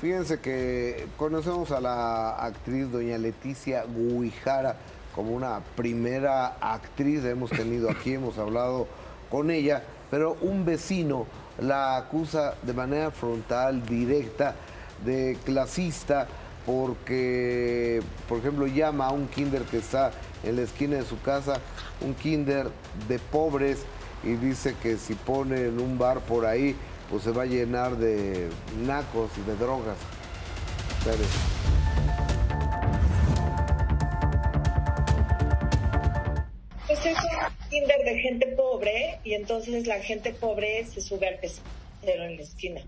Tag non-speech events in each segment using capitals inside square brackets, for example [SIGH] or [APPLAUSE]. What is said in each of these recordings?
Fíjense que conocemos a la actriz doña Leticia Guijara como una primera actriz, hemos tenido aquí, [COUGHS] hemos hablado con ella, pero un vecino la acusa de manera frontal, directa, de clasista, porque, por ejemplo, llama a un kinder que está en la esquina de su casa, un kinder de pobres, y dice que si pone en un bar por ahí, pues se va a llenar de nacos y de drogas. Pues es un kinder de gente pobre y entonces la gente pobre se sube al pecero en la esquina.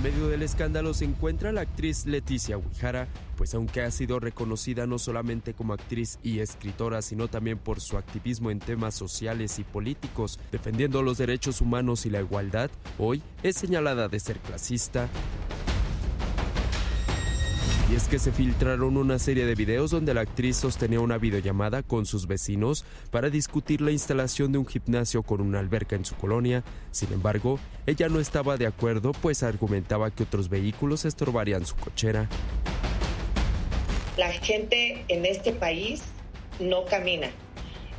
En medio del escándalo se encuentra la actriz Leticia Huijara, pues aunque ha sido reconocida no solamente como actriz y escritora, sino también por su activismo en temas sociales y políticos, defendiendo los derechos humanos y la igualdad, hoy es señalada de ser clasista, y es que se filtraron una serie de videos donde la actriz sostenía una videollamada con sus vecinos para discutir la instalación de un gimnasio con una alberca en su colonia. Sin embargo, ella no estaba de acuerdo pues argumentaba que otros vehículos estorbarían su cochera. La gente en este país no camina.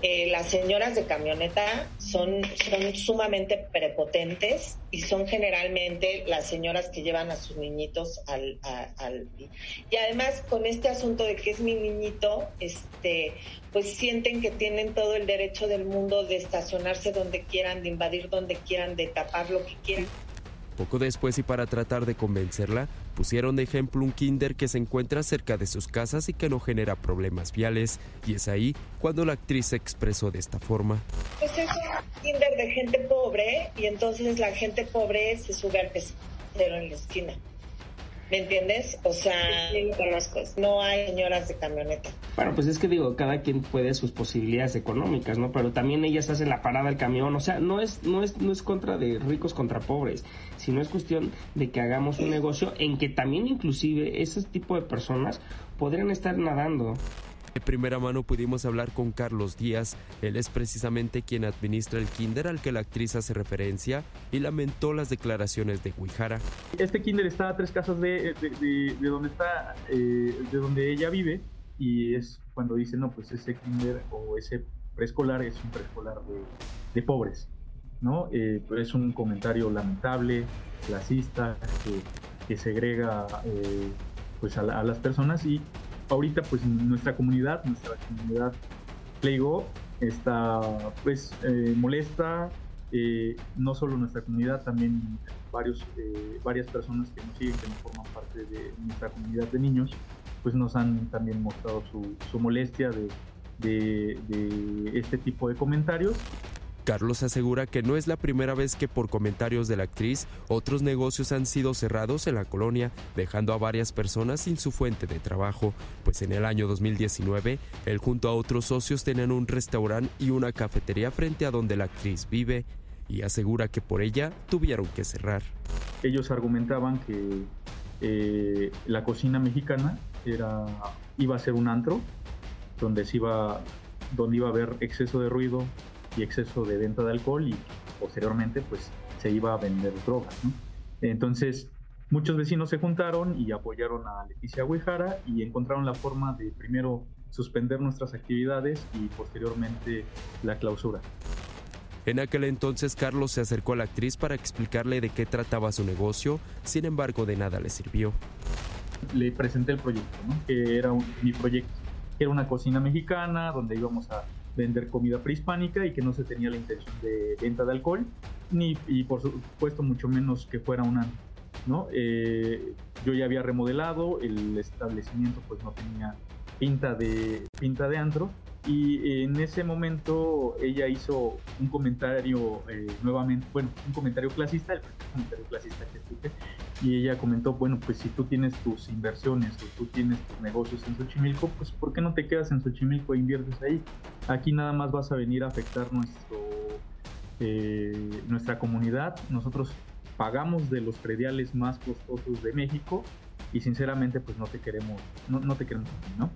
Eh, las señoras de camioneta son, son sumamente prepotentes y son generalmente las señoras que llevan a sus niñitos al, al, y además con este asunto de que es mi niñito este pues sienten que tienen todo el derecho del mundo de estacionarse donde quieran de invadir donde quieran de tapar lo que quieran. Poco después y para tratar de convencerla, pusieron de ejemplo un kinder que se encuentra cerca de sus casas y que no genera problemas viales. Y es ahí cuando la actriz se expresó de esta forma. Pues es un kinder de gente pobre y entonces la gente pobre se sube al pecero en la esquina. ¿Me entiendes? O sea, no hay señoras de camioneta. Bueno, pues es que digo, cada quien puede sus posibilidades económicas, ¿no? Pero también ellas hacen la parada del camión, o sea, no es, no es, no es contra de ricos contra pobres, sino es cuestión de que hagamos un negocio en que también inclusive ese tipo de personas podrían estar nadando. De primera mano pudimos hablar con Carlos Díaz, él es precisamente quien administra el kinder al que la actriz hace referencia y lamentó las declaraciones de Guijara. Este kinder está a tres casas de, de, donde está, eh, de donde ella vive y es cuando dice, no, pues ese kinder o ese preescolar es un preescolar de, pobres, ¿no? Eh, es un comentario lamentable, clasista, que, segrega eh, pues a, a las personas y ahorita pues nuestra comunidad, nuestra comunidad Playgo está pues eh, molesta, eh, no solo nuestra comunidad, también varios, eh, varias personas que nos siguen, que no forman parte de nuestra comunidad de niños, pues nos han también mostrado su, molestia de, de este tipo de comentarios Carlos asegura que no es la primera vez que por comentarios de la actriz otros negocios han sido cerrados en la colonia, dejando a varias personas sin su fuente de trabajo, pues en el año 2019 él junto a otros socios tenían un restaurante y una cafetería frente a donde la actriz vive y asegura que por ella tuvieron que cerrar. Ellos argumentaban que eh, la cocina mexicana era, iba a ser un antro donde se iba donde iba a haber exceso de ruido, y exceso de venta de alcohol y posteriormente pues se iba a vender drogas. Entonces muchos vecinos se juntaron y apoyaron a Leticia Guijara y encontraron la forma de primero suspender nuestras actividades y posteriormente la clausura. En aquel entonces Carlos se acercó a la actriz para explicarle de qué trataba su negocio, sin embargo de nada le sirvió. Le presenté el proyecto, que era mi proyecto, que era una cocina mexicana donde íbamos a vender comida prehispánica y que no se tenía la intención de venta de alcohol, ni y por supuesto mucho menos que fuera una ¿no? Eh, yo ya había remodelado, el establecimiento pues no tenía pinta de, pinta de antro y en ese momento ella hizo un comentario eh, nuevamente, bueno, un comentario clasista, el comentario clasista que escuché, y ella comentó, bueno, pues si tú tienes tus inversiones o tú tienes tus negocios en Xochimilco, pues ¿por qué no te quedas en Xochimilco e inviertes ahí? Aquí nada más vas a venir a afectar nuestro, eh, nuestra comunidad, nosotros pagamos de los prediales más costosos de México y sinceramente pues no te queremos, no, no te queremos, ¿no?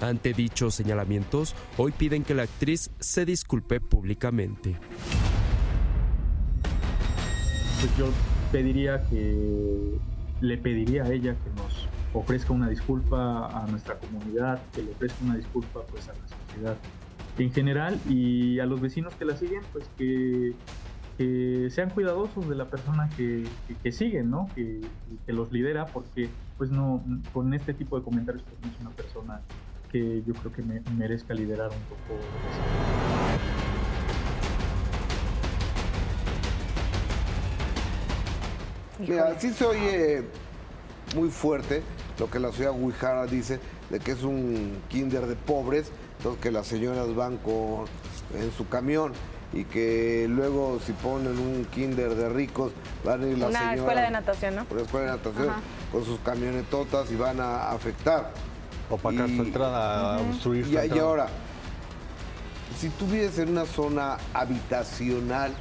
Ante dichos señalamientos, hoy piden que la actriz se disculpe públicamente. Pues yo pediría que le pediría a ella que nos ofrezca una disculpa a nuestra comunidad, que le ofrezca una disculpa pues a la sociedad en general y a los vecinos que la siguen, pues que, sean cuidadosos de la persona que, que, siguen, ¿no? Que, que, los lidera, porque pues no, con este tipo de comentarios pues no es una persona que yo creo que me, merezca liderar un poco. Mira, sí se oye muy fuerte lo que la ciudad Guijara dice de que es un kinder de pobres, entonces que las señoras van con, en su camión y que luego si ponen un kinder de ricos van a ir las Una escuela de natación, ¿no? Una escuela de natación con sus camionetotas y van a afectar. Opacar su entrada, obstruir y, y ahora, si tú vives en una zona habitacional,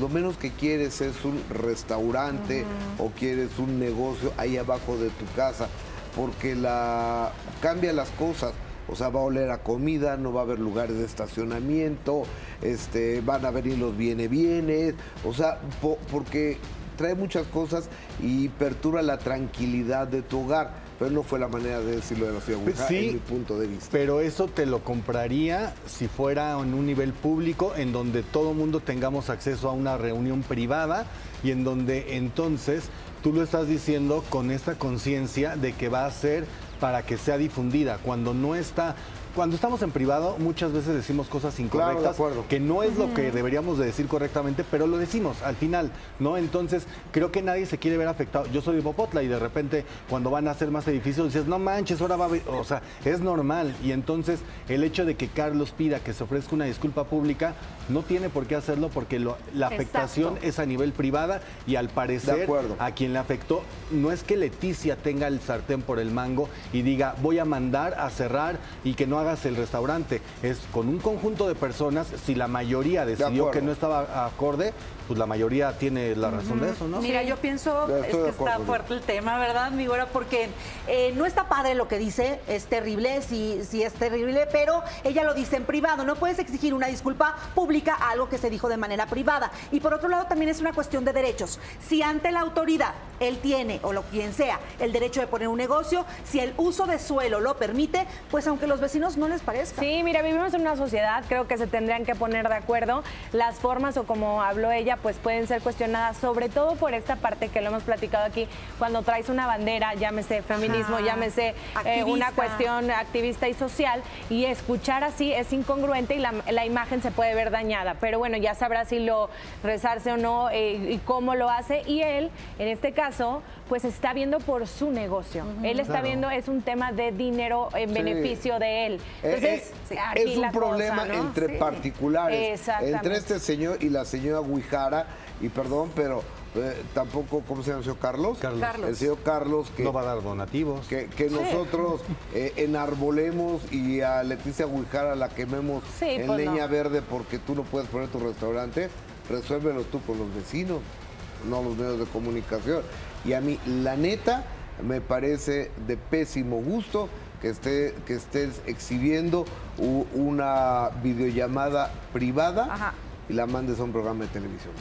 lo menos que quieres es un restaurante o quieres un negocio ahí abajo de tu casa, porque la cambia las cosas. O sea, va a oler a comida, no va a haber lugares de estacionamiento, este, van a venir los viene bienes, o sea, porque trae muchas cosas y perturba la tranquilidad de tu hogar pero no fue la manera de decirlo de la ciudad pues sí, en mi punto de vista. Pero eso te lo compraría si fuera en un nivel público, en donde todo mundo tengamos acceso a una reunión privada y en donde entonces tú lo estás diciendo con esta conciencia de que va a ser para que sea difundida, cuando no está cuando estamos en privado muchas veces decimos cosas incorrectas que no es lo que deberíamos de decir correctamente, pero lo decimos al final, ¿no? Entonces, creo que nadie se quiere ver afectado. Yo soy de Popotla y de repente cuando van a hacer más edificios dices, "No manches, ahora va a o sea, es normal." Y entonces, el hecho de que Carlos pida que se ofrezca una disculpa pública no tiene por qué hacerlo porque la afectación es a nivel privada y al parecer a quien le afectó no es que Leticia tenga el sartén por el mango y diga, "Voy a mandar a cerrar y que no haga el restaurante. Es con un conjunto de personas, si la mayoría decidió que no estaba acorde, pues la mayoría tiene la razón de eso, ¿no? Mira, yo pienso es que está fuerte el tema, ¿verdad, mi güera? Porque eh, no está padre lo que dice, es terrible, sí, sí es terrible, pero ella lo dice en privado. No puedes exigir una disculpa pública a algo que se dijo de manera privada. Y por otro lado, también es una cuestión de derechos. Si ante la autoridad él tiene, o lo quien sea, el derecho de poner un negocio, si el uso de suelo lo permite, pues aunque los vecinos no les parezca. Sí, mira, vivimos en una sociedad, creo que se tendrían que poner de acuerdo las formas o como habló ella pues pueden ser cuestionadas, sobre todo por esta parte que lo hemos platicado aquí, cuando traes una bandera, llámese feminismo, llámese eh, una cuestión activista y social, y escuchar así es incongruente y la, imagen se puede ver dañada. Pero bueno, ya sabrá si lo rezarse o no eh, y cómo lo hace. Y él, en este caso, pues está viendo por su negocio. Él está viendo, es un tema de dinero en beneficio de él. Eh, Entonces, es un problema entre particulares, entre este señor y la señora Guijara y perdón, pero eh, tampoco, ¿cómo se llama el señor Carlos? Carlos. El señor Carlos que... No va a dar donativos. Que, nosotros eh, enarbolemos y a Leticia Guijara la quememos en pues leña verde porque tú no puedes poner tu restaurante, resuélvelo tú con los vecinos, no los medios de comunicación. Y a mí, la neta, me parece de pésimo gusto que, esté, que estés exhibiendo una videollamada privada y la mandes a un programa de televisión.